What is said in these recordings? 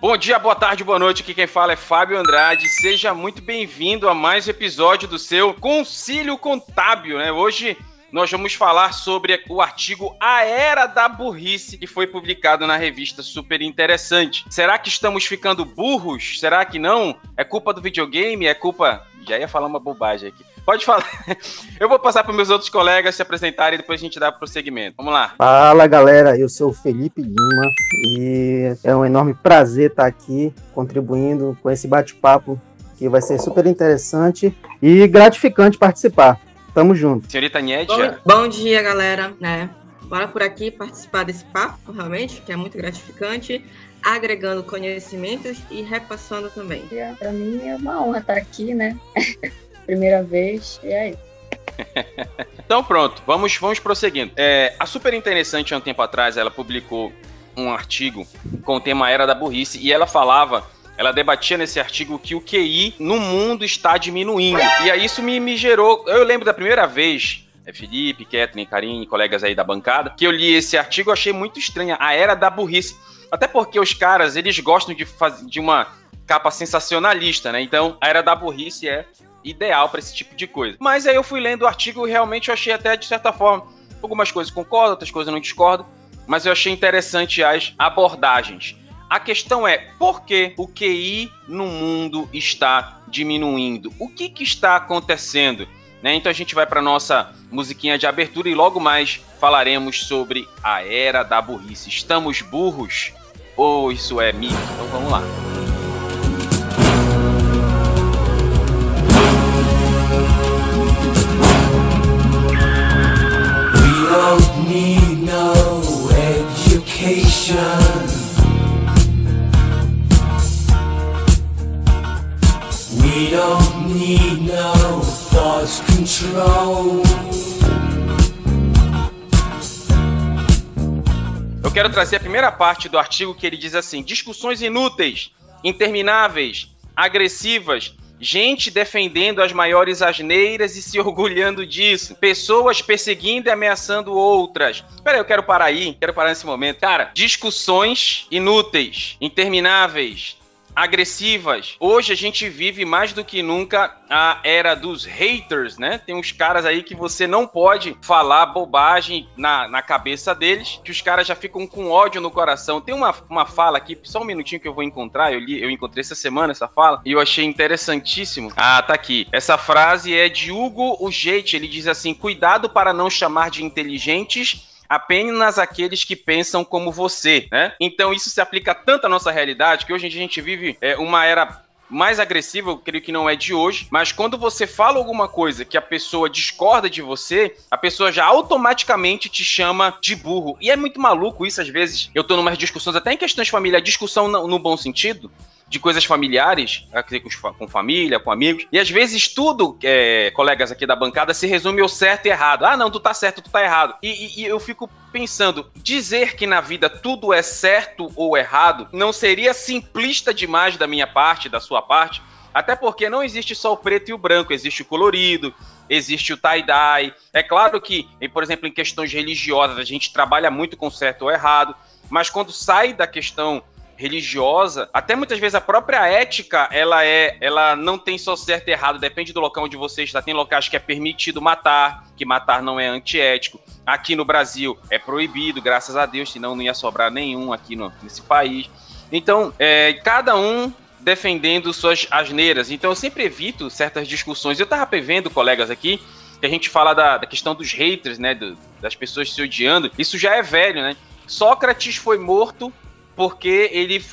Bom dia, boa tarde, boa noite. Aqui quem fala é Fábio Andrade. Seja muito bem-vindo a mais um episódio do seu Concílio Contábil, né? Hoje nós vamos falar sobre o artigo A Era da Burrice, que foi publicado na revista Super Interessante. Será que estamos ficando burros? Será que não? É culpa do videogame? É culpa. Já ia falar uma bobagem aqui. Pode falar. Eu vou passar para meus outros colegas se apresentarem e depois a gente dá prosseguimento. Vamos lá. Fala, galera. Eu sou o Felipe Lima e é um enorme prazer estar aqui contribuindo com esse bate-papo que vai ser super interessante e gratificante participar. Tamo junto. Senhorita Niedia. Bom, bom dia, galera. Né? Bora por aqui participar desse papo, realmente, que é muito gratificante agregando conhecimentos e repassando também. Para mim é uma honra estar aqui, né? primeira vez, e é isso. então pronto, vamos, vamos prosseguindo. É, a Super Interessante, há um tempo atrás, ela publicou um artigo com o tema Era da Burrice, e ela falava ela debatia nesse artigo que o QI no mundo está diminuindo. E aí isso me, me gerou. Eu lembro da primeira vez, é Felipe, Kathleen, Karine, colegas aí da bancada, que eu li esse artigo, achei muito estranha. A era da burrice. Até porque os caras, eles gostam de, fazer, de uma capa sensacionalista, né? Então, a era da burrice é ideal para esse tipo de coisa. Mas aí eu fui lendo o artigo e realmente eu achei até, de certa forma, algumas coisas concordo, outras coisas não discordo, mas eu achei interessante as abordagens. A questão é, por que o QI no mundo está diminuindo? O que, que está acontecendo? Né? Então a gente vai para nossa musiquinha de abertura e logo mais falaremos sobre a era da burrice. Estamos burros? Ou isso é mito? Então vamos lá. don't need no education. Don't need no thought control. Eu quero trazer a primeira parte do artigo que ele diz assim: discussões inúteis, intermináveis, agressivas gente defendendo as maiores asneiras e se orgulhando disso, pessoas perseguindo e ameaçando outras. Peraí, eu quero parar aí, quero parar nesse momento. Cara, discussões inúteis, intermináveis, agressivas. Hoje a gente vive mais do que nunca a era dos haters, né? Tem uns caras aí que você não pode falar bobagem na, na cabeça deles, que os caras já ficam com ódio no coração. Tem uma, uma fala aqui, só um minutinho que eu vou encontrar, eu, li, eu encontrei essa semana essa fala, e eu achei interessantíssimo. Ah, tá aqui. Essa frase é de Hugo Ujete, ele diz assim, cuidado para não chamar de inteligentes apenas aqueles que pensam como você, né? Então isso se aplica tanto à nossa realidade que hoje em dia a gente vive é, uma era mais agressiva, eu creio que não é de hoje, mas quando você fala alguma coisa que a pessoa discorda de você, a pessoa já automaticamente te chama de burro. E é muito maluco isso às vezes. Eu tô numas discussões, até em questões familiares, discussão no, no bom sentido, de coisas familiares, com, com família, com amigos. E às vezes tudo, é, colegas aqui da bancada, se resume ao certo e errado. Ah, não, tu tá certo, tu tá errado. E, e, e eu fico pensando, dizer que na vida tudo é certo ou errado não seria simplista demais da minha parte, da sua parte? Até porque não existe só o preto e o branco, existe o colorido, existe o tie-dye. É claro que, por exemplo, em questões religiosas, a gente trabalha muito com certo ou errado, mas quando sai da questão religiosa, até muitas vezes a própria ética, ela é, ela não tem só certo e errado, depende do local onde você está. Tem locais que é permitido matar, que matar não é antiético. Aqui no Brasil é proibido, graças a Deus, senão não ia sobrar nenhum aqui no, nesse país. Então, é, cada um defendendo suas asneiras. Então, eu sempre evito certas discussões. Eu estava prevendo, colegas aqui, que a gente fala da, da questão dos haters, né, do, das pessoas se odiando. Isso já é velho, né? Sócrates foi morto porque ele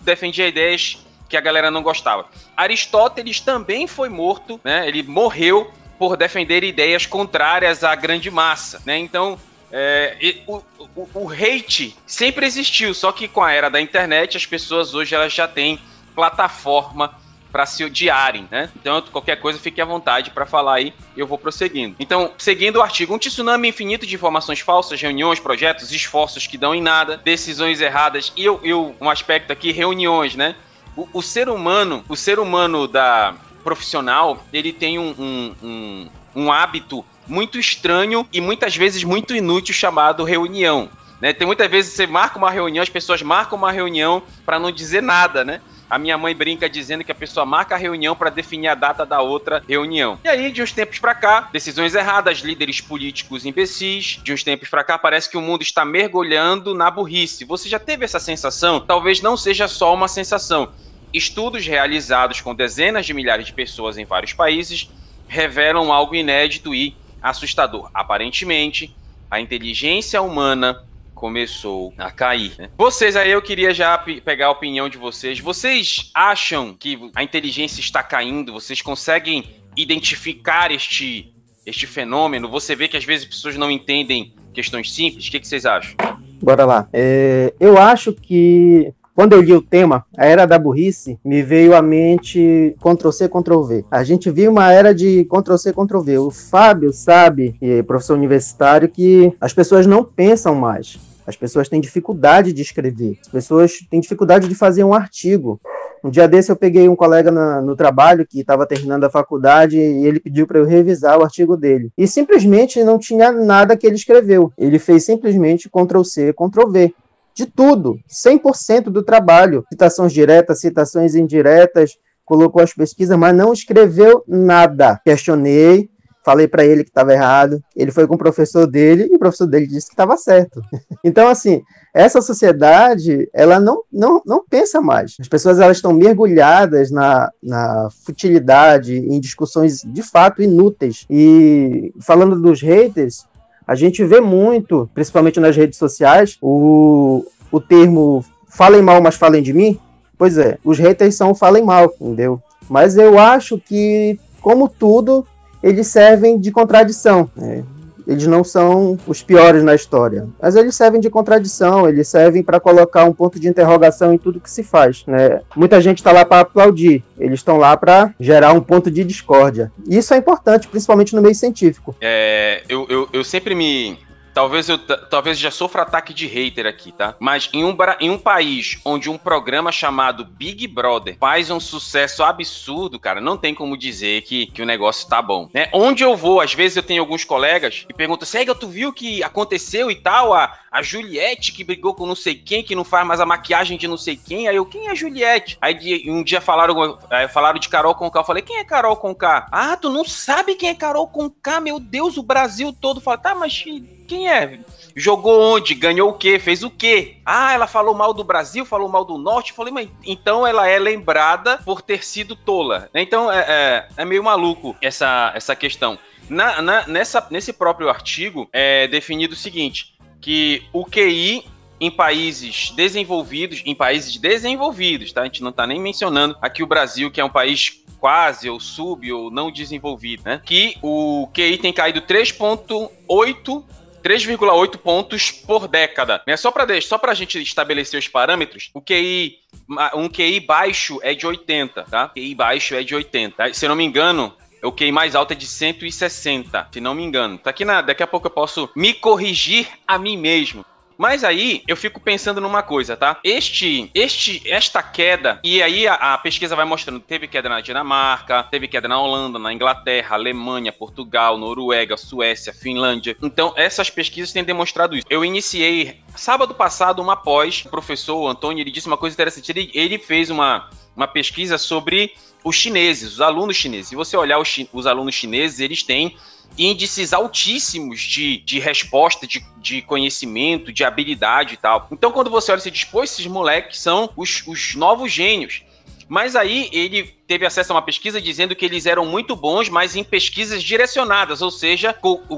defendia ideias que a galera não gostava. Aristóteles também foi morto, né? Ele morreu por defender ideias contrárias à grande massa, né? Então, é, o, o, o, hate sempre existiu, só que com a era da internet as pessoas hoje elas já têm plataforma para se odiarem, né? Então, qualquer coisa, fique à vontade para falar aí, eu vou prosseguindo. Então, seguindo o artigo, um tsunami infinito de informações falsas, reuniões, projetos, esforços que dão em nada, decisões erradas e eu, eu um aspecto aqui, reuniões, né? O, o, ser humano, o ser humano da profissional, ele tem um, um, um, um hábito muito estranho e muitas vezes muito inútil chamado reunião. Né? Tem muitas vezes você marca uma reunião, as pessoas marcam uma reunião para não dizer nada, né? A minha mãe brinca dizendo que a pessoa marca a reunião para definir a data da outra reunião. E aí, de uns tempos para cá, decisões erradas, líderes políticos imbecis. De uns tempos para cá, parece que o mundo está mergulhando na burrice. Você já teve essa sensação? Talvez não seja só uma sensação. Estudos realizados com dezenas de milhares de pessoas em vários países revelam algo inédito e assustador. Aparentemente, a inteligência humana começou a cair. Né? Vocês aí, eu queria já pegar a opinião de vocês. Vocês acham que a inteligência está caindo? Vocês conseguem identificar este, este fenômeno? Você vê que às vezes as pessoas não entendem questões simples. O que, que vocês acham? Bora lá. É, eu acho que quando eu li o tema, a era da burrice, me veio à mente Ctrl-C, Ctrl-V. A gente viu uma era de Ctrl-C, Ctrl-V. O Fábio sabe, é professor universitário, que as pessoas não pensam mais. As pessoas têm dificuldade de escrever. As pessoas têm dificuldade de fazer um artigo. Um dia desse eu peguei um colega na, no trabalho que estava terminando a faculdade e ele pediu para eu revisar o artigo dele. E simplesmente não tinha nada que ele escreveu. Ele fez simplesmente Ctrl C, Ctrl V. De tudo, 100% do trabalho. Citações diretas, citações indiretas, colocou as pesquisas, mas não escreveu nada. Questionei, falei para ele que estava errado, ele foi com o professor dele e o professor dele disse que estava certo. Então, assim, essa sociedade, ela não, não, não pensa mais. As pessoas elas estão mergulhadas na, na futilidade, em discussões de fato inúteis. E falando dos haters, a gente vê muito, principalmente nas redes sociais, o, o termo falem mal, mas falem de mim. Pois é, os haters são falem mal, entendeu? Mas eu acho que, como tudo, eles servem de contradição. Né? Eles não são os piores na história, mas eles servem de contradição, eles servem para colocar um ponto de interrogação em tudo que se faz. Né? Muita gente está lá para aplaudir, eles estão lá para gerar um ponto de discórdia. E isso é importante, principalmente no meio científico. É, eu, eu, eu sempre me Talvez eu talvez já sofra ataque de hater aqui, tá? Mas em um, em um país onde um programa chamado Big Brother faz um sucesso absurdo, cara, não tem como dizer que, que o negócio tá bom. Né? Onde eu vou, às vezes eu tenho alguns colegas que perguntam: Sega, tu viu que aconteceu e tal? A, a Juliette que brigou com não sei quem, que não faz mais a maquiagem de não sei quem. Aí eu, quem é a Juliette? Aí um dia falaram, falaram de Carol Conká. Eu falei, quem é Carol Conká? Ah, tu não sabe quem é Carol Conká? Meu Deus, o Brasil todo fala, tá, mas quem é? Jogou onde? Ganhou o quê? Fez o quê? Ah, ela falou mal do Brasil, falou mal do Norte. Falei, mas então ela é lembrada por ter sido tola. Então é, é, é meio maluco essa, essa questão. Na, na, nessa, nesse próprio artigo é definido o seguinte: que o QI em países desenvolvidos, em países desenvolvidos, tá? A gente não tá nem mencionando aqui o Brasil, que é um país quase ou sub ou não desenvolvido, né? Que o QI tem caído 3.8 3,8 pontos por década. Né? Só para só a gente estabelecer os parâmetros, o QI, um QI baixo é de 80, tá? QI baixo é de 80. Se eu não me engano, o QI mais alto é de 160, se não me engano. Tá aqui na, daqui a pouco eu posso me corrigir a mim mesmo. Mas aí eu fico pensando numa coisa, tá? Este, este, esta queda, e aí a, a, pesquisa vai mostrando, teve queda na Dinamarca, teve queda na Holanda, na Inglaterra, Alemanha, Portugal, Noruega, Suécia, Finlândia. Então, essas pesquisas têm demonstrado isso. Eu iniciei sábado passado uma pós, o professor Antônio, ele disse uma coisa interessante, ele, ele fez uma, uma pesquisa sobre os chineses, os alunos chineses. Se você olhar os, os alunos chineses, eles têm índices altíssimos de, de resposta, de, de conhecimento, de habilidade e tal. Então, quando você olha, você diz, pô, esses moleques são os, os novos gênios. Mas aí ele teve acesso a uma pesquisa dizendo que eles eram muito bons, mas em pesquisas direcionadas, ou seja,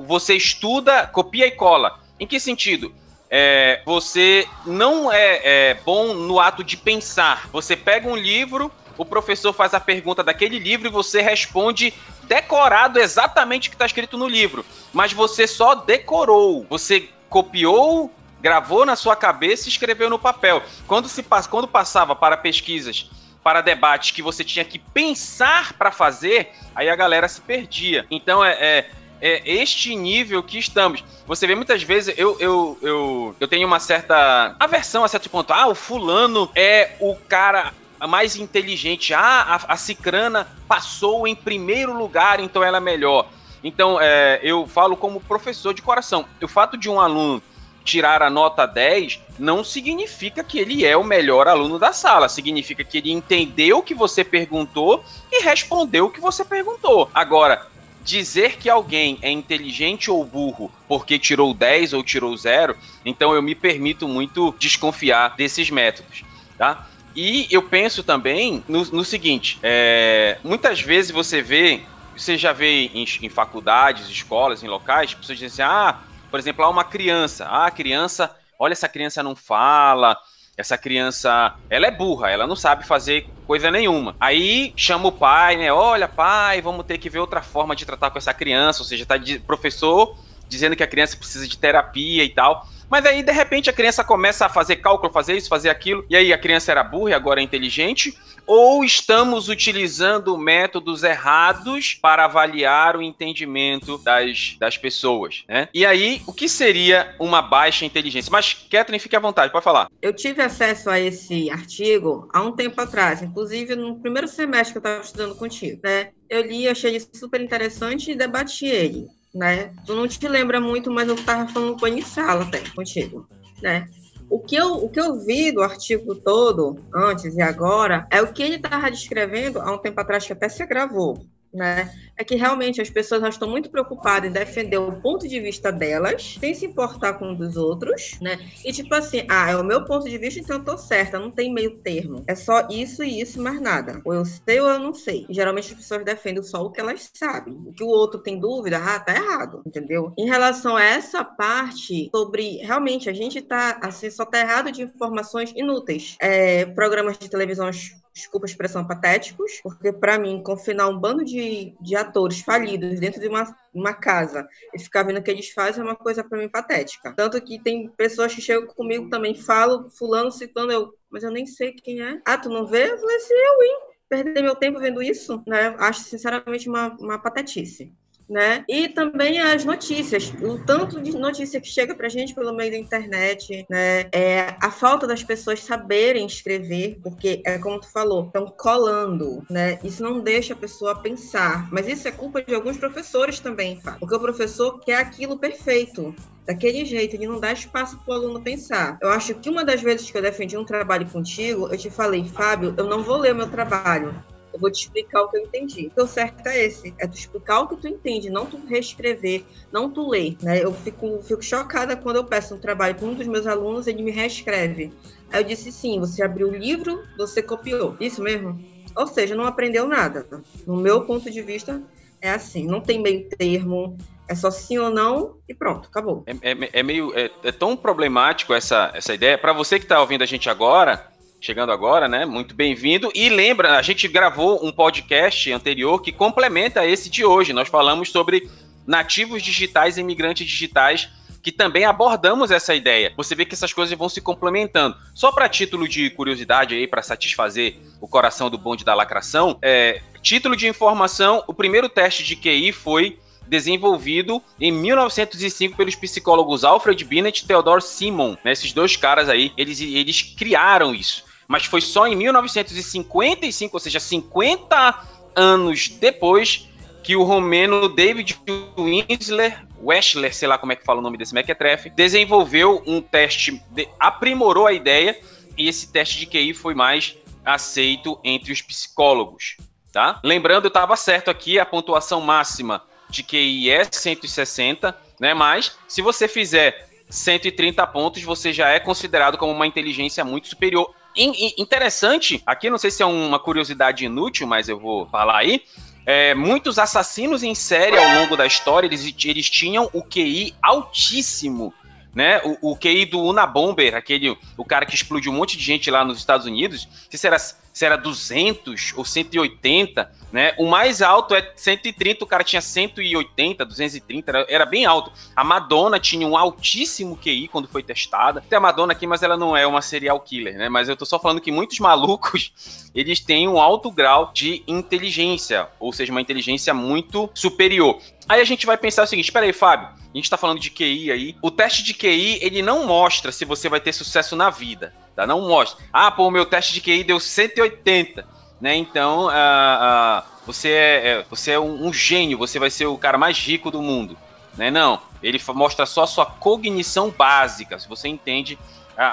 você estuda, copia e cola. Em que sentido? É, você não é, é bom no ato de pensar. Você pega um livro, o professor faz a pergunta daquele livro e você responde decorado exatamente o que está escrito no livro, mas você só decorou, você copiou, gravou na sua cabeça e escreveu no papel. Quando se quando passava para pesquisas, para debates que você tinha que pensar para fazer, aí a galera se perdia. Então é, é é este nível que estamos. Você vê muitas vezes, eu, eu, eu, eu tenho uma certa aversão a certo ponto. Ah, o fulano é o cara mais inteligente. Ah, a, a Cicrana passou em primeiro lugar, então ela é melhor. Então, é, eu falo como professor de coração. O fato de um aluno tirar a nota 10 não significa que ele é o melhor aluno da sala. Significa que ele entendeu o que você perguntou e respondeu o que você perguntou. Agora, dizer que alguém é inteligente ou burro porque tirou 10 ou tirou 0, então eu me permito muito desconfiar desses métodos, tá? E eu penso também no, no seguinte: é, muitas vezes você vê, você já vê em, em faculdades, escolas, em locais, pessoas dizem assim, ah, por exemplo, há uma criança, ah, a criança, olha, essa criança não fala, essa criança, ela é burra, ela não sabe fazer coisa nenhuma. Aí chama o pai, né? Olha, pai, vamos ter que ver outra forma de tratar com essa criança. Ou seja, tá de professor dizendo que a criança precisa de terapia e tal. Mas aí, de repente, a criança começa a fazer cálculo, fazer isso, fazer aquilo, e aí a criança era burra e agora é inteligente, ou estamos utilizando métodos errados para avaliar o entendimento das, das pessoas, né? E aí, o que seria uma baixa inteligência? Mas, Catherine, fique à vontade, pode falar. Eu tive acesso a esse artigo há um tempo atrás, inclusive no primeiro semestre que eu estava estudando contigo, né? Eu li, achei isso super interessante e debati ele né? Tu não te lembra muito, mas eu estava falando com em sala até contigo, né? O que, eu, o que eu vi do artigo todo, antes e agora, é o que ele estava descrevendo há um tempo atrás, que até se gravou, né? É que realmente as pessoas estão muito preocupadas em defender o ponto de vista delas, sem se importar com o dos outros, né? E tipo assim, ah, é o meu ponto de vista, então eu tô certa, não tem meio termo. É só isso e isso, mais nada. Ou eu sei ou eu não sei. Geralmente as pessoas defendem só o que elas sabem. O que o outro tem dúvida, ah, tá errado, entendeu? Em relação a essa parte sobre realmente a gente tá assim, só tá errado de informações inúteis. É, programas de televisão desculpa a expressão, patéticos, porque para mim, confinar um bando de, de atores falidos dentro de uma, uma casa e ficar vendo o que eles fazem é uma coisa para mim patética. Tanto que tem pessoas que chegam comigo também, falam, fulano citando eu, mas eu nem sei quem é. Ah, tu não vê? Eu falei assim, eu, hein? Perder meu tempo vendo isso, né? Acho, sinceramente, uma, uma patetice né? E também as notícias, o tanto de notícia que chega para a gente pelo meio da internet, né? É, a falta das pessoas saberem escrever, porque é como tu falou, estão colando, né? Isso não deixa a pessoa pensar, mas isso é culpa de alguns professores também, porque o professor quer aquilo perfeito, daquele jeito, de não dar espaço para o aluno pensar. Eu acho que uma das vezes que eu defendi um trabalho contigo, eu te falei, Fábio, eu não vou ler meu trabalho, eu vou te explicar o que eu entendi. O certo é esse, é tu explicar o que tu entende, não tu reescrever, não tu ler, né? Eu fico, fico chocada quando eu peço um trabalho para um dos meus alunos, ele me reescreve. Aí eu disse sim, você abriu o livro, você copiou. Isso mesmo? Ou seja, não aprendeu nada. No meu ponto de vista, é assim, não tem meio termo, é só sim ou não e pronto, acabou. É, é, é meio. É, é, tão problemático essa, essa ideia. Para você que está ouvindo a gente agora, chegando agora, né? Muito bem-vindo. E lembra, a gente gravou um podcast anterior que complementa esse de hoje. Nós falamos sobre nativos digitais e imigrantes digitais, que também abordamos essa ideia. Você vê que essas coisas vão se complementando. Só para título de curiosidade aí, para satisfazer o coração do bonde da lacração, é, título de informação: o primeiro teste de QI foi desenvolvido em 1905 pelos psicólogos Alfred Binet e Theodore Simon. Né? Esses dois caras aí, eles, eles criaram isso mas foi só em 1955, ou seja, 50 anos depois, que o romeno David Winsler, Weschler, sei lá como é que fala o nome desse mequetrefe, desenvolveu um teste, aprimorou a ideia, e esse teste de QI foi mais aceito entre os psicólogos, tá? Lembrando, eu estava certo aqui, a pontuação máxima de QI é 160, né? Mas se você fizer 130 pontos, você já é considerado como uma inteligência muito superior interessante, aqui não sei se é uma curiosidade inútil, mas eu vou falar aí. É, muitos assassinos em série ao longo da história, eles, eles tinham o QI altíssimo, né? O, o QI do Unabomber, aquele, o cara que explodiu um monte de gente lá nos Estados Unidos, se era, se era 200 ou 180, né? O mais alto é 130, o cara tinha 180, 230, era, era bem alto. A Madonna tinha um altíssimo QI quando foi testada. Tem a Madonna aqui, mas ela não é uma serial killer, né? Mas eu tô só falando que muitos malucos, eles têm um alto grau de inteligência, ou seja, uma inteligência muito superior. Aí a gente vai pensar o seguinte, espera aí, Fábio, a gente tá falando de QI aí. O teste de QI, ele não mostra se você vai ter sucesso na vida, tá? Não mostra. Ah, pô, o meu teste de QI deu 180 né? Então, uh, uh, você é, é você é um, um, gênio, você vai ser o cara mais rico do mundo, né? Não. Ele mostra só a sua cognição básica, se você entende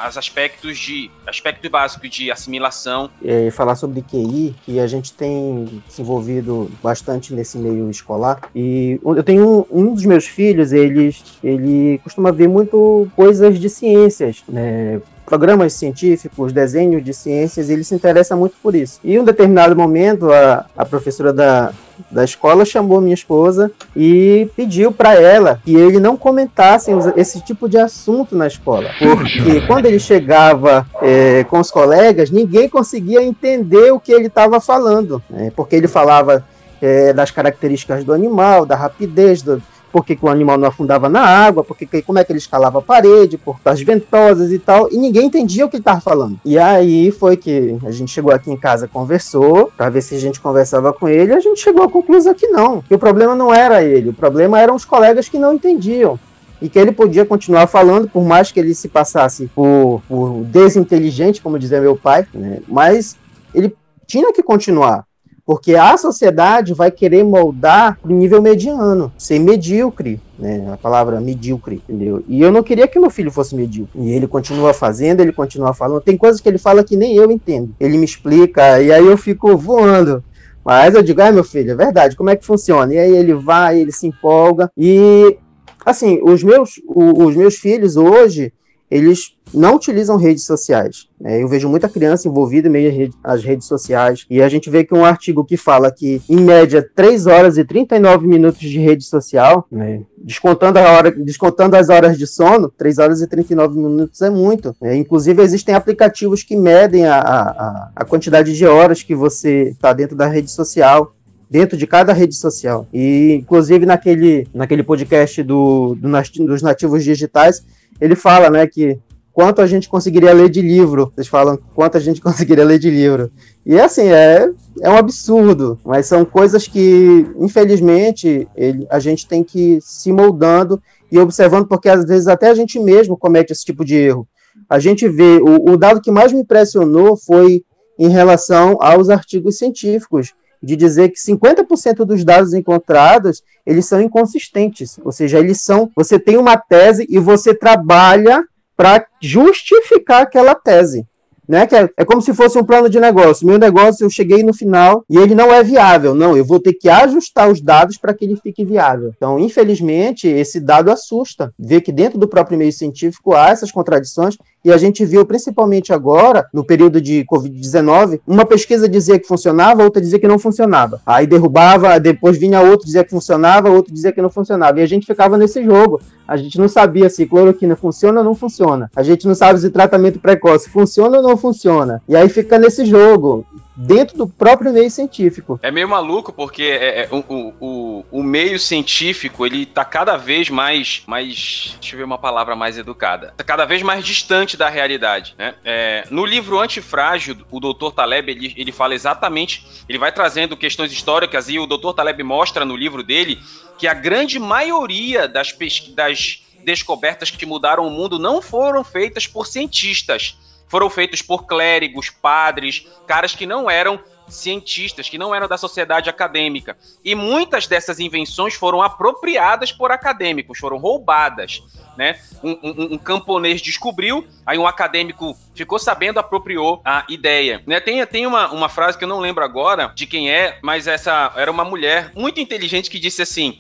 os aspectos de aspecto básico de assimilação. Falar sobre QI, que a gente tem se envolvido bastante nesse meio escolar. E eu tenho um, um dos meus filhos, ele, ele costuma ver muito coisas de ciências, né? Programas científicos, desenhos de ciências, ele se interessa muito por isso. E em um determinado momento, a, a professora da, da escola chamou minha esposa e pediu para ela que ele não comentasse esse tipo de assunto na escola, porque quando ele chegava é, com os colegas, ninguém conseguia entender o que ele estava falando, né? porque ele falava é, das características do animal, da rapidez, do, por que, o animal não afundava na água, porque, como é que ele escalava a parede, por as ventosas e tal, e ninguém entendia o que ele estava falando. E aí foi que a gente chegou aqui em casa, conversou, para ver se a gente conversava com ele, a gente chegou à conclusão que não, que o problema não era ele, o problema eram os colegas que não entendiam e que ele podia continuar falando, por mais que ele se passasse por, por desinteligente, como dizia meu pai, né? mas ele tinha que continuar. Porque a sociedade vai querer moldar o nível mediano, ser medíocre, né? A palavra medíocre, entendeu? E eu não queria que meu filho fosse medíocre. E ele continua fazendo, ele continua falando. Tem coisas que ele fala que nem eu entendo. Ele me explica e aí eu fico voando. Mas eu digo, ah, meu filho, é verdade, como é que funciona? E aí ele vai, ele se empolga. E, assim, os meus, os meus filhos hoje, eles não utilizam redes sociais. É, eu vejo muita criança envolvida em meio às redes sociais e a gente vê que um artigo que fala que, em média, 3 horas e 39 minutos de rede social, né, descontando, a hora, descontando as horas de sono, 3 horas e 39 minutos é muito. É, inclusive, existem aplicativos que medem a, a, a quantidade de horas que você está dentro da rede social dentro de cada rede social. E, inclusive, naquele, naquele podcast do, do, dos nativos digitais, ele fala, né, que quanto a gente conseguiria ler de livro. Vocês falam quanto a gente conseguiria ler de livro. E assim, é, é um absurdo, mas são coisas que, infelizmente, ele, a gente tem que se moldando e observando, porque às vezes até a gente mesmo comete esse tipo de erro. A gente vê, o, o dado que mais me impressionou foi em relação aos artigos científicos de dizer que 50% dos dados encontrados, eles são inconsistentes, ou seja, eles são, você tem uma tese e você trabalha para justificar aquela tese né? Que é, é, como se fosse um plano de negócio. Meu negócio, eu cheguei no final e ele não é viável. Não, eu vou ter que ajustar os dados para que ele fique viável. Então, infelizmente, esse dado assusta. Ver que dentro do próprio meio científico há essas contradições e a gente viu principalmente agora, no período de Covid-19, uma pesquisa dizia que funcionava, outra dizia que não funcionava. Aí derrubava, depois vinha outro dizia que funcionava, outro dizia que não funcionava. E a gente ficava nesse jogo. A gente não sabia se cloroquina funciona ou não funciona. A gente não sabe se tratamento precoce funciona ou não funciona. E aí fica nesse jogo dentro do próprio meio científico. É meio maluco porque é, é, o, o, o, meio científico ele tá cada vez mais, mais, deixa eu ver uma palavra mais educada, tá cada vez mais distante da realidade, né? É, no livro Antifrágil, o Dr. Taleb ele, ele fala exatamente, ele vai trazendo questões históricas e o Dr. Taleb mostra no livro dele que a grande maioria das, das descobertas que mudaram o mundo não foram feitas por cientistas, foram feitos por clérigos, padres, caras que não eram cientistas, que não eram da sociedade acadêmica. E muitas dessas invenções foram apropriadas por acadêmicos, foram roubadas. Né? Um, um, um, camponês descobriu, aí um acadêmico ficou sabendo, apropriou a ideia. Né? Tem, tem uma, uma frase que eu não lembro agora de quem é, mas essa era uma mulher muito inteligente que disse assim: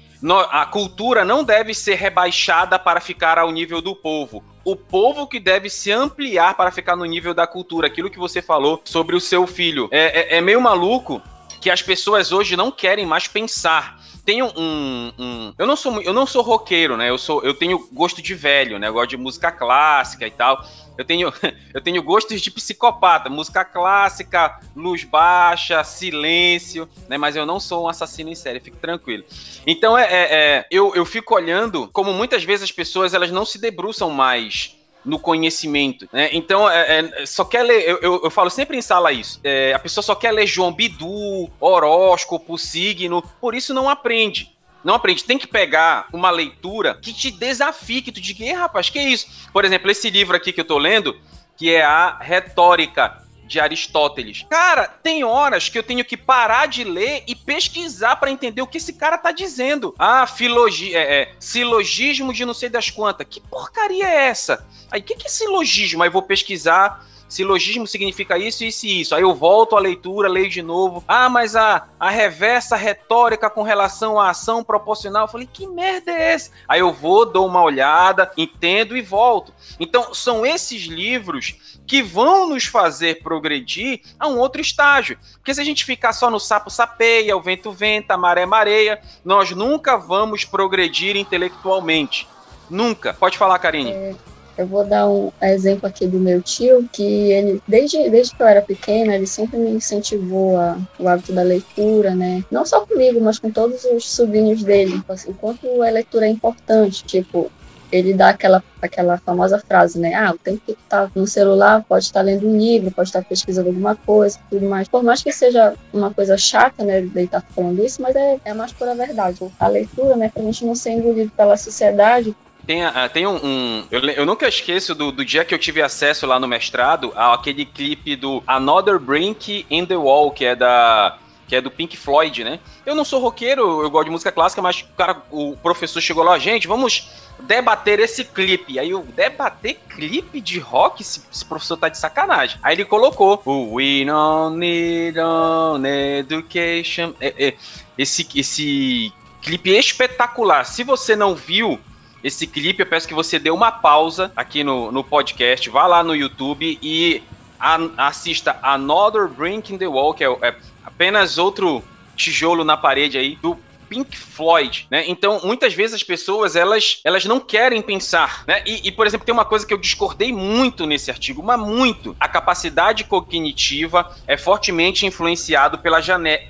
a cultura não deve ser rebaixada para ficar ao nível do povo. O povo que deve se ampliar para ficar no nível da cultura. Aquilo que você falou sobre o seu filho. É, é, é meio maluco que as pessoas hoje não querem mais pensar tenho um, um, eu não sou eu não sou roqueiro, né? Eu sou eu tenho gosto de velho, né? Eu gosto de música clássica e tal. Eu tenho eu tenho gostos de psicopata, música clássica, luz baixa, silêncio, né? Mas eu não sou um assassino em série, fique tranquilo. Então é, é, é eu, eu fico olhando como muitas vezes as pessoas elas não se debruçam mais no conhecimento, né? Então, é, é, só quer ler, eu, eu, eu, falo sempre em sala isso, é, a pessoa só quer ler João Bidu, horóscopo, signo, por isso não aprende. Não aprende, tem que pegar uma leitura que te desafie, que tu diga, rapaz, que é isso? Por exemplo, esse livro aqui que eu tô lendo, que é a Retórica de Aristóteles. Cara, tem horas que eu tenho que parar de ler e pesquisar para entender o que esse cara tá dizendo. Ah, filogi é, é, silogismo de não sei das quantas. Que porcaria é essa? Aí, o que, que é silogismo? Aí vou pesquisar Silogismo significa isso, isso e isso. Aí eu volto à leitura, leio de novo. Ah, mas a, a reversa retórica com relação à ação proporcional. Eu falei, que merda é essa? Aí eu vou, dou uma olhada, entendo e volto. Então, são esses livros que vão nos fazer progredir a um outro estágio. Porque se a gente ficar só no sapo sapeia, o vento venta, a maré mareia, nós nunca vamos progredir intelectualmente. Nunca. Pode falar, Karine. É eu vou dar um exemplo aqui do meu tio, que ele, desde, desde que eu era pequena, ele sempre me incentivou a, o hábito da leitura, né? Não só comigo, mas com todos os sobrinhos dele. Assim, enquanto a leitura é importante, tipo, ele dá aquela, aquela famosa frase, né? Ah, o tempo que tu tá no celular, pode estar lendo um livro, pode estar pesquisando alguma coisa, tudo mais. Por mais que seja uma coisa chata, né, de estar falando isso, mas é, é mais pura verdade. A leitura, né, pra gente não ser engolido pela sociedade, tem, uh, tem um. um eu, eu, nunca esqueço do, do, dia que eu tive acesso lá no mestrado àquele clipe do Another Brink in the Wall, que é da. Que é do Pink Floyd, né? Eu não sou roqueiro, eu gosto de música clássica, mas o cara, o professor chegou lá, gente, vamos debater esse clipe. Aí eu, debater clipe de rock? Esse, esse, professor tá de sacanagem. Aí ele colocou o We don't need an education. É, é, esse, esse clipe espetacular. Se você não viu, esse clipe, eu peço que você dê uma pausa aqui no, no podcast, vá lá no YouTube e a, assista Another Brink in the Wall, que é, é apenas outro tijolo na parede aí do Pink Floyd, né? Então, muitas vezes as pessoas, elas, elas não querem pensar, né? E, e, por exemplo, tem uma coisa que eu discordei muito nesse artigo, mas muito. A capacidade cognitiva é fortemente influenciado pela,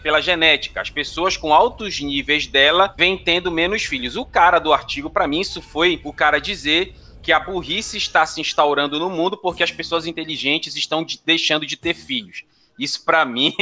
pela genética. As pessoas com altos níveis dela vêm tendo menos filhos. O cara do artigo, para mim, isso foi o cara dizer que a burrice está se instaurando no mundo porque as pessoas inteligentes estão de, deixando de ter filhos. Isso para mim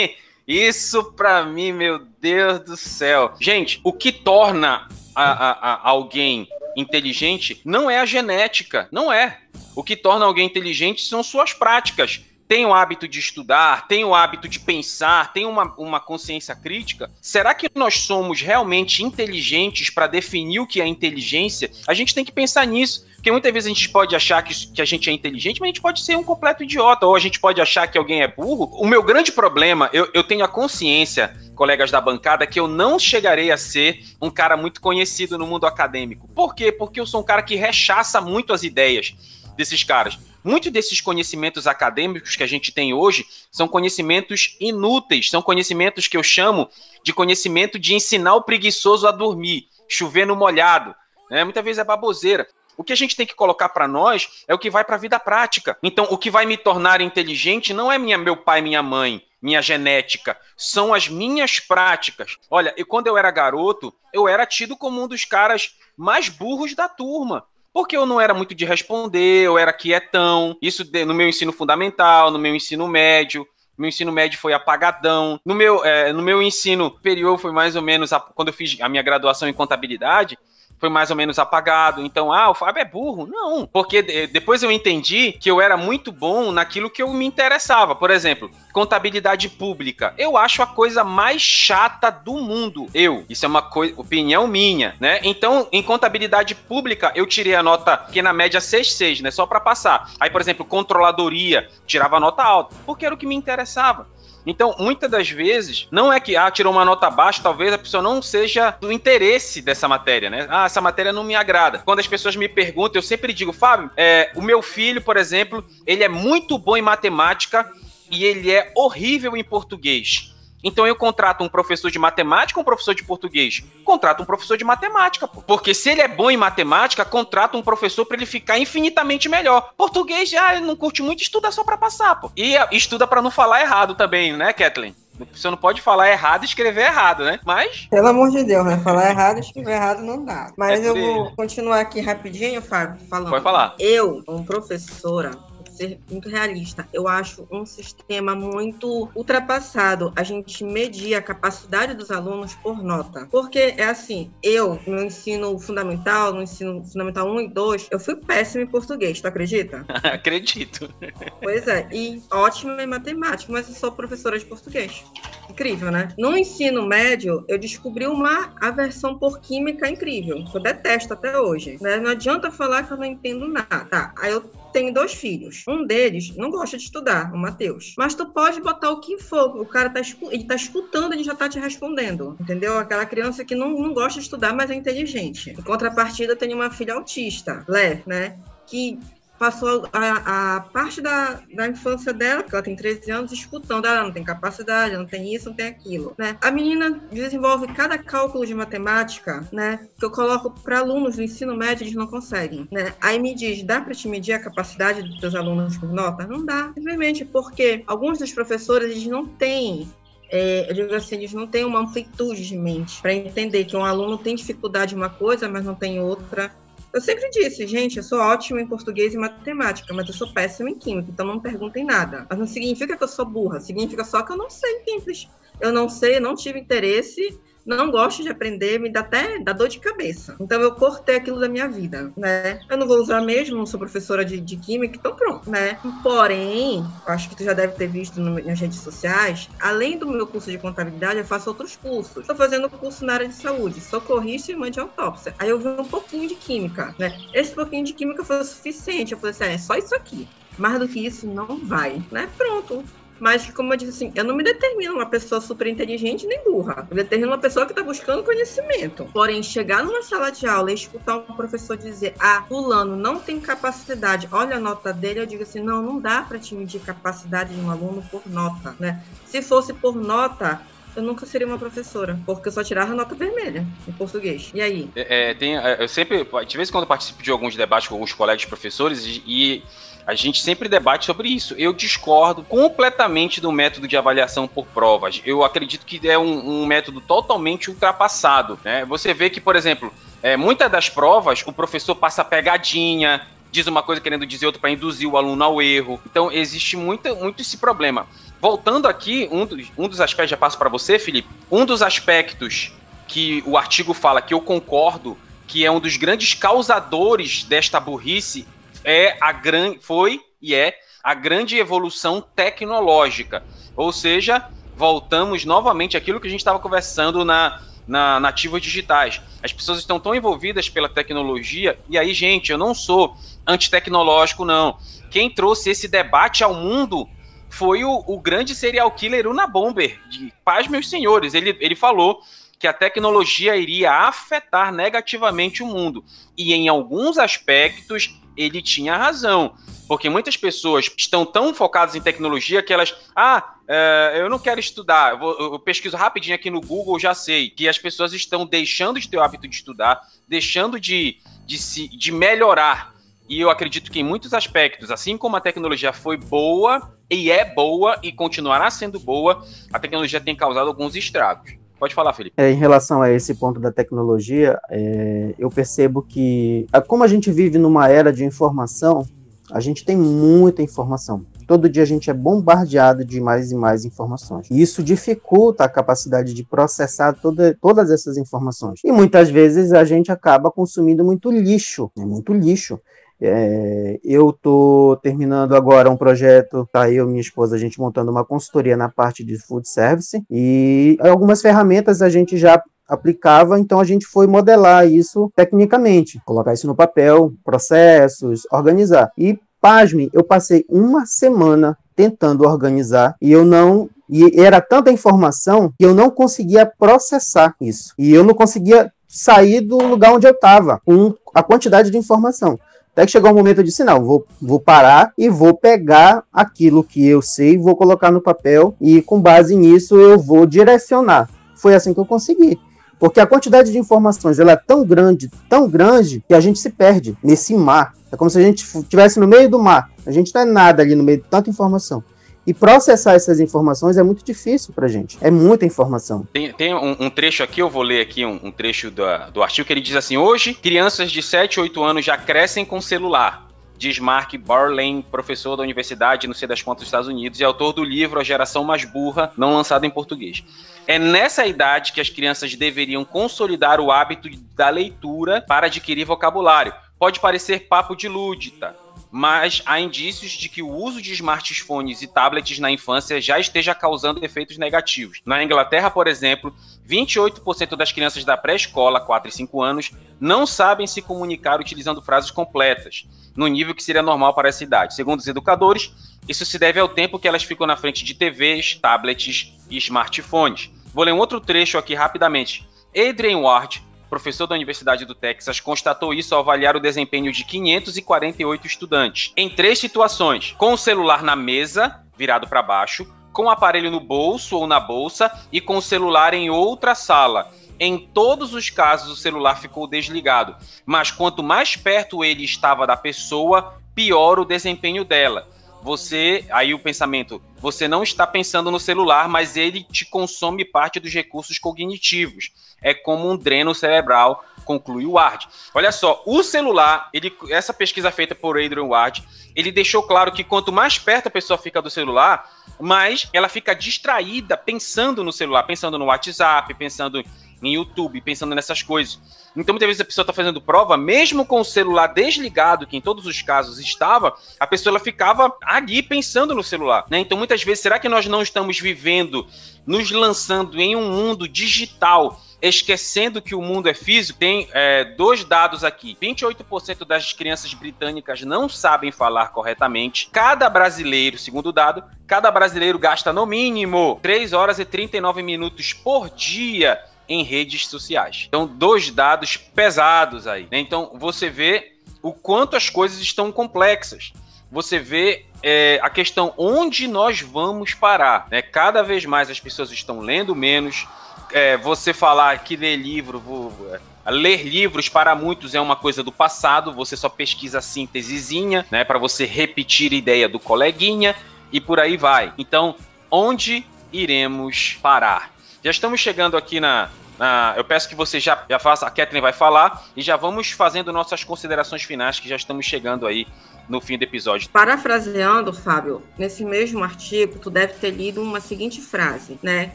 isso para mim, meu Deus do céu. Gente, o que torna a, a, a alguém inteligente não é a genética, não é. O que torna alguém inteligente são suas práticas tem o hábito de estudar, tem o hábito de pensar, tem uma, uma consciência crítica, será que nós somos realmente inteligentes para definir o que é inteligência? A gente tem que pensar nisso. Porque muitas vezes a gente pode achar que, que a gente é inteligente, mas a gente pode ser um completo idiota, ou a gente pode achar que alguém é burro. O meu grande problema, eu, eu tenho a consciência, colegas da bancada, que eu não chegarei a ser um cara muito conhecido no mundo acadêmico. Por quê? Porque eu sou um cara que rechaça muito as ideias desses caras. Muitos desses conhecimentos acadêmicos que a gente tem hoje são conhecimentos inúteis, são conhecimentos que eu chamo de conhecimento de ensinar o preguiçoso a dormir, chover no molhado. Né? Muitas vezes é baboseira. O que a gente tem que colocar para nós é o que vai para a vida prática. Então, o que vai me tornar inteligente não é minha, meu pai, minha mãe, minha genética, são as minhas práticas. Olha, eu, quando eu era garoto, eu era tido como um dos caras mais burros da turma porque eu não era muito de responder, eu era quietão. Isso no meu ensino fundamental, no meu ensino médio. Meu ensino médio foi apagadão. No meu, é, no meu ensino superior foi mais ou menos a, quando eu fiz a minha graduação em contabilidade foi mais ou menos apagado. Então, ah, o Fábio é burro. Não, porque depois eu entendi que eu era muito bom naquilo que eu me interessava. Por exemplo, contabilidade pública. Eu acho a coisa mais chata do mundo. Eu. Isso é uma opinião minha, né? Então, em contabilidade pública, eu tirei a nota que na média 6,6, né? Só para passar. Aí, por exemplo, controladoria, tirava nota alta, porque era o que me interessava. Então, muitas das vezes, não é que, ah, tirou uma nota baixa, talvez a pessoa não seja do interesse dessa matéria, né? Ah, essa matéria não me agrada. Quando as pessoas me perguntam, eu sempre digo, Fábio, é, o meu filho, por exemplo, ele é muito bom em matemática e ele é horrível em português. Então eu contrato um professor de matemática ou um professor de português? Contrato um professor de matemática, pô. Porque se ele é bom em matemática, contrata um professor para ele ficar infinitamente melhor. Português, ah, ele não curte muito, estuda só para passar, pô. E estuda para não falar errado também, né, Kathleen? Você não pode falar errado e escrever errado, né? Mas. Pelo amor de Deus, né? Falar errado e escrever errado não dá. Mas é eu vou continuar aqui rapidinho, Fábio, falando. Pode falar. Eu, como professora, ser muito realista. Eu acho um sistema muito ultrapassado a gente medir a capacidade dos alunos por nota. Porque é assim, eu no ensino fundamental, no ensino fundamental 1 e 2, eu fui péssimo em português, tu acredita? Acredito. Pois é, e ótima em matemática, mas eu sou professora de português. Incrível, né? No ensino médio, eu descobri uma aversão por química incrível. Eu detesto até hoje. Né? Não adianta falar que eu não entendo nada. Tá, aí eu tenho dois filhos. Um deles não gosta de estudar, o Matheus. Mas tu pode botar o que for. O cara tá, ele tá escutando, ele já tá te respondendo. Entendeu? Aquela criança que não, não gosta de estudar, mas é inteligente. Em contrapartida, tenho uma filha autista, Lé, né? Que passou a, a, parte da, da infância dela, que ela tem 13 anos, escutando, ela não tem capacidade, não tem isso, não tem aquilo, né? A menina desenvolve cada cálculo de matemática, né, que eu coloco para alunos do ensino médio, eles não conseguem, né? Aí me diz, dá para te medir a capacidade dos teus alunos por nota? Não dá, simplesmente porque alguns dos professores, eles não têm é, eu digo assim, eles não têm uma amplitude de mente para entender que um aluno tem dificuldade em uma coisa, mas não tem outra, eu sempre disse, gente, eu sou ótimo em português e matemática, mas eu sou péssimo em química, então não perguntem nada. Mas não significa que eu sou burra, significa só que eu não sei simples. Eu não sei, eu não tive interesse não gosto de aprender, me dá até dá dor de cabeça. Então eu cortei aquilo da minha vida, né? Eu não vou usar mesmo, não sou professora de, de química, então pronto, né? Porém, acho que tu já deve ter visto no, nas redes sociais, além do meu curso de contabilidade, eu faço outros cursos. Estou fazendo curso na área de saúde, socorrista e mãe de autópsia. Aí eu vi um pouquinho de química, né? Esse pouquinho de química foi o suficiente. Eu falei assim, ah, é só isso aqui. Mais do que isso, não vai, né? Pronto mas como eu disse assim, eu não me determino uma pessoa super inteligente nem burra. Eu determino uma pessoa que está buscando conhecimento. Porém, chegar numa sala de aula e escutar um professor dizer, ah, fulano não tem capacidade, olha a nota dele, eu digo assim, não, não dá para te medir capacidade de um aluno por nota, né? Se fosse por nota, eu nunca seria uma professora, porque eu só tirava nota vermelha em português. E aí? É, tem, é, eu sempre, de vez em quando participo de alguns debates com alguns colegas professores e a gente sempre debate sobre isso. Eu discordo completamente do método de avaliação por provas. Eu acredito que é um, um método totalmente ultrapassado. Né? Você vê que, por exemplo, é, muitas das provas o professor passa pegadinha, diz uma coisa querendo dizer outra para induzir o aluno ao erro. Então existe muito, muito esse problema. Voltando aqui, um dos, um dos aspectos, já passo para você, Felipe, um dos aspectos que o artigo fala que eu concordo que é um dos grandes causadores desta burrice é a grande foi e é a grande evolução tecnológica. Ou seja, voltamos novamente àquilo que a gente estava conversando na, na nativas digitais. As pessoas estão tão envolvidas pela tecnologia, e aí, gente, eu não sou antitecnológico, não. Quem trouxe esse debate ao mundo foi o, o grande serial killer Una Bomber, de paz, meus senhores. Ele, ele falou que a tecnologia iria afetar negativamente o mundo. E em alguns aspectos ele tinha razão. Porque muitas pessoas estão tão focadas em tecnologia que elas. Ah, é, eu não quero estudar. Eu, vou, eu, pesquiso rapidinho aqui no Google, já sei que as pessoas estão deixando de ter o hábito de estudar, deixando de, de, se, de melhorar. E eu acredito que em muitos aspectos, assim como a tecnologia foi boa e é boa e continuará sendo boa, a tecnologia tem causado alguns estragos. Pode falar, Felipe. É, em relação a esse ponto da tecnologia, é, eu percebo que, como a gente vive numa era de informação, a gente tem muita informação. Todo dia a gente é bombardeado de mais e mais informações. E isso dificulta a capacidade de processar toda, todas essas informações. E muitas vezes a gente acaba consumindo muito lixo, né? muito lixo. É, eu estou terminando agora um projeto, tá eu e minha esposa, a gente montando uma consultoria na parte de food service e algumas ferramentas a gente já aplicava, então a gente foi modelar isso tecnicamente, colocar isso no papel, processos, organizar. E pasme, eu passei uma semana tentando organizar e eu não e era tanta informação que eu não conseguia processar isso. E eu não conseguia sair do lugar onde eu estava com a quantidade de informação. Até que chegou um momento eu disse, não, vou, vou parar e vou pegar aquilo que eu sei, vou colocar no papel e com base nisso eu vou direcionar. Foi assim que eu consegui. Porque a quantidade de informações ela é tão grande, tão grande, que a gente se perde nesse mar. É como se a gente estivesse no meio do mar. A gente não é nada ali no meio de tanta informação. E processar essas informações é muito difícil para gente. É muita informação. Tem, tem um, um, trecho aqui, eu vou ler aqui um, um trecho do, do artigo que ele diz assim: hoje, crianças de 7, 8 anos já crescem com celular. diz Mark Barlane, professor da universidade, não sei das quantas dos Estados Unidos, e autor do livro A Geração Mais Burra, não lançado em português. É nessa idade que as crianças deveriam consolidar o hábito da leitura para adquirir vocabulário. Pode parecer papo de lúdita, mas há indícios de que o uso de smartphones e tablets na infância já esteja causando efeitos negativos. Na Inglaterra, por exemplo, 28% das crianças da pré-escola, 4 e 5 anos, não sabem se comunicar utilizando frases completas, no nível que seria normal para essa idade. Segundo os educadores, isso se deve ao tempo que elas ficam na frente de TVs, tablets e smartphones. Vou ler um outro trecho aqui rapidamente. Adrian Ward, professor da Universidade do Texas, constatou isso ao avaliar o desempenho de 548 estudantes. Em três situações: com o celular na mesa, virado para baixo, com o aparelho no bolso ou na bolsa e com o celular em outra sala. Em todos os casos, o celular ficou desligado, mas quanto mais perto ele estava da pessoa, pior o desempenho dela. Você, aí o pensamento, você não está pensando no celular, mas ele te consome parte dos recursos cognitivos é como um dreno cerebral, conclui o Ward. Olha só, o celular, ele, essa pesquisa feita por Adrian Ward, ele deixou claro que quanto mais perto a pessoa fica do celular, mais ela fica distraída pensando no celular, pensando no WhatsApp, pensando em YouTube, pensando nessas coisas. Então, muitas vezes a pessoa está fazendo prova, mesmo com o celular desligado, que em todos os casos estava, a pessoa ela ficava ali pensando no celular. Né? Então, muitas vezes, será que nós não estamos vivendo, nos lançando em um mundo digital esquecendo que o mundo é físico, tem é, dois dados aqui. 28% das crianças britânicas não sabem falar corretamente. Cada brasileiro, segundo o dado, cada brasileiro gasta no mínimo 3 horas e 39 minutos por dia em redes sociais. Então, dois dados pesados aí. Né? Então, você vê o quanto as coisas estão complexas. Você vê é, a questão onde nós vamos parar. Né? Cada vez mais as pessoas estão lendo menos, é, você falar que ler livro, vou, é, ler livros para muitos é uma coisa do passado, você só pesquisa a síntesezinha, né, para você repetir a ideia do coleguinha e por aí vai. Então, onde iremos parar? Já estamos chegando aqui na, na eu peço que você já, já faça, a Kathleen vai falar e já vamos fazendo nossas considerações finais que já estamos chegando aí no fim do episódio. Parafraseando, Fábio, nesse mesmo artigo, tu deve ter lido uma seguinte frase, né?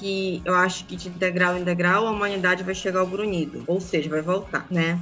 Que eu acho que de integral em integral a humanidade vai chegar ao grunhido, ou seja, vai voltar, né?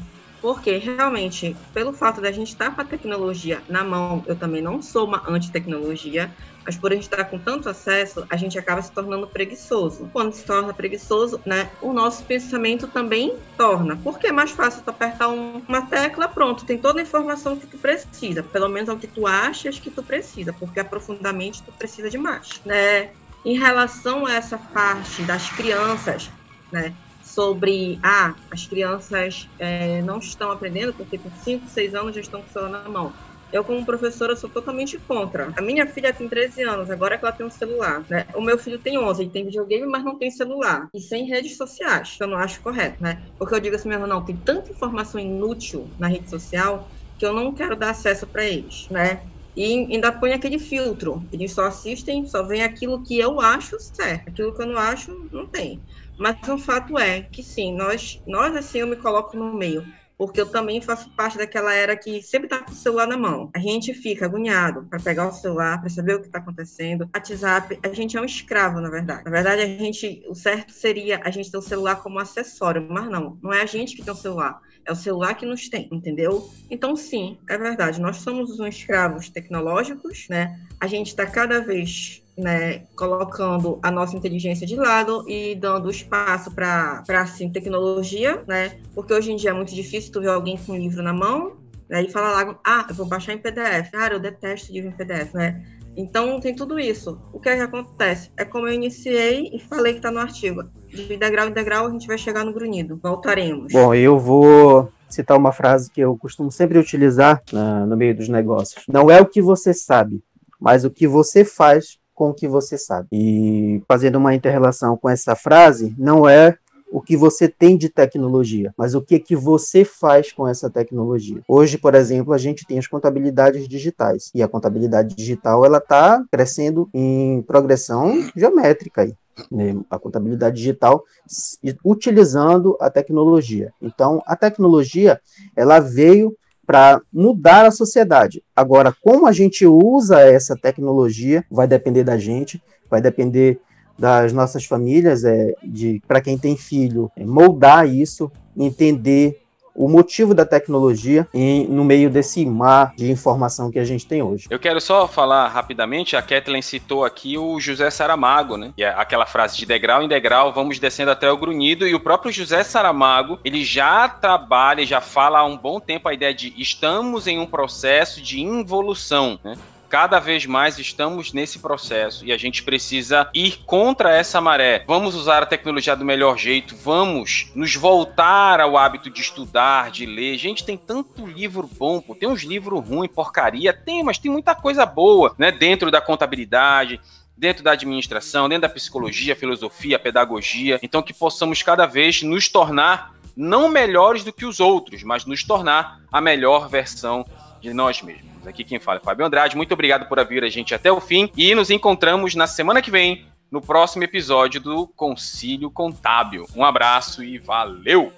Porque realmente, pelo fato da gente estar com a tecnologia na mão, eu também não sou uma anti-tecnologia, mas por a gente estar com tanto acesso, a gente acaba se tornando preguiçoso. Quando se torna preguiçoso, né, o nosso pensamento também torna. Porque é mais fácil tu apertar um, uma tecla, pronto, tem toda a informação que tu precisa, pelo menos é o que tu achas que tu precisa, porque aprofundamente tu precisa de mais, né? Em relação a essa parte das crianças, né, sobre ah, as crianças é, não estão aprendendo porque com 5, 6 anos já estão com o celular na mão. Eu, como professora, sou totalmente contra. A minha filha tem 13 anos, agora que ela tem um celular. Né? O meu filho tem 11, ele tem videogame, mas não tem celular. E sem redes sociais, que eu não acho correto, né? Porque eu digo assim mesmo, não, tem tanta informação inútil na rede social que eu não quero dar acesso para eles, né? E ainda põe aquele filtro. Eles só assistem, só vem aquilo que eu acho certo. Aquilo que eu não acho, não tem. Mas o fato é que sim, nós, nós assim, eu me coloco no meio porque eu também faço parte daquela era que sempre está com o celular na mão. A gente fica agoniado para pegar o celular, para saber o que está acontecendo. WhatsApp, a gente é um escravo, na verdade. Na verdade, a gente, o certo seria a gente ter o celular como acessório, mas não, não é a gente que tem o celular. É o celular que nos tem, entendeu? Então, sim, é verdade. Nós somos uns escravos tecnológicos, né? A gente está cada vez né, colocando a nossa inteligência de lado e dando espaço para assim tecnologia, né? Porque hoje em dia é muito difícil tu ver alguém com um livro na mão, né, e falar lá, ah, eu vou baixar em PDF. Cara, eu detesto livro em PDF, né? Então tem tudo isso. O que é que acontece? É como eu iniciei e falei que está no artigo. De degrau em degrau a gente vai chegar no grunhido. Voltaremos. Bom, eu vou citar uma frase que eu costumo sempre utilizar na, no meio dos negócios. Não é o que você sabe, mas o que você faz com o que você sabe. E fazendo uma interrelação com essa frase, não é o que você tem de tecnologia, mas o que que você faz com essa tecnologia. Hoje, por exemplo, a gente tem as contabilidades digitais e a contabilidade digital ela está crescendo em progressão geométrica aí. Né? A contabilidade digital utilizando a tecnologia. Então, a tecnologia ela veio para mudar a sociedade. Agora, como a gente usa essa tecnologia vai depender da gente, vai depender das nossas famílias, é, de para quem tem filho, é, moldar isso, entender o motivo da tecnologia em, no meio desse mar de informação que a gente tem hoje. Eu quero só falar rapidamente, a Kathleen citou aqui o José Saramago, né? E é aquela frase de degrau em degrau, vamos descendo até o grunhido, e o próprio José Saramago, ele já trabalha, já fala há um bom tempo a ideia de estamos em um processo de involução, né? Cada vez mais estamos nesse processo e a gente precisa ir contra essa maré. Vamos usar a tecnologia do melhor jeito, vamos nos voltar ao hábito de estudar, de ler. Gente, tem tanto livro bom, pô. tem uns livros ruins, porcaria, tem, mas tem muita coisa boa, né, dentro da contabilidade, dentro da administração, dentro da psicologia, filosofia, pedagogia. Então que possamos cada vez nos tornar não melhores do que os outros, mas nos tornar a melhor versão de nós mesmos. Aqui quem fala é Fábio Andrade. Muito obrigado por vir a gente até o fim e nos encontramos na semana que vem no próximo episódio do Concílio Contábil. Um abraço e valeu!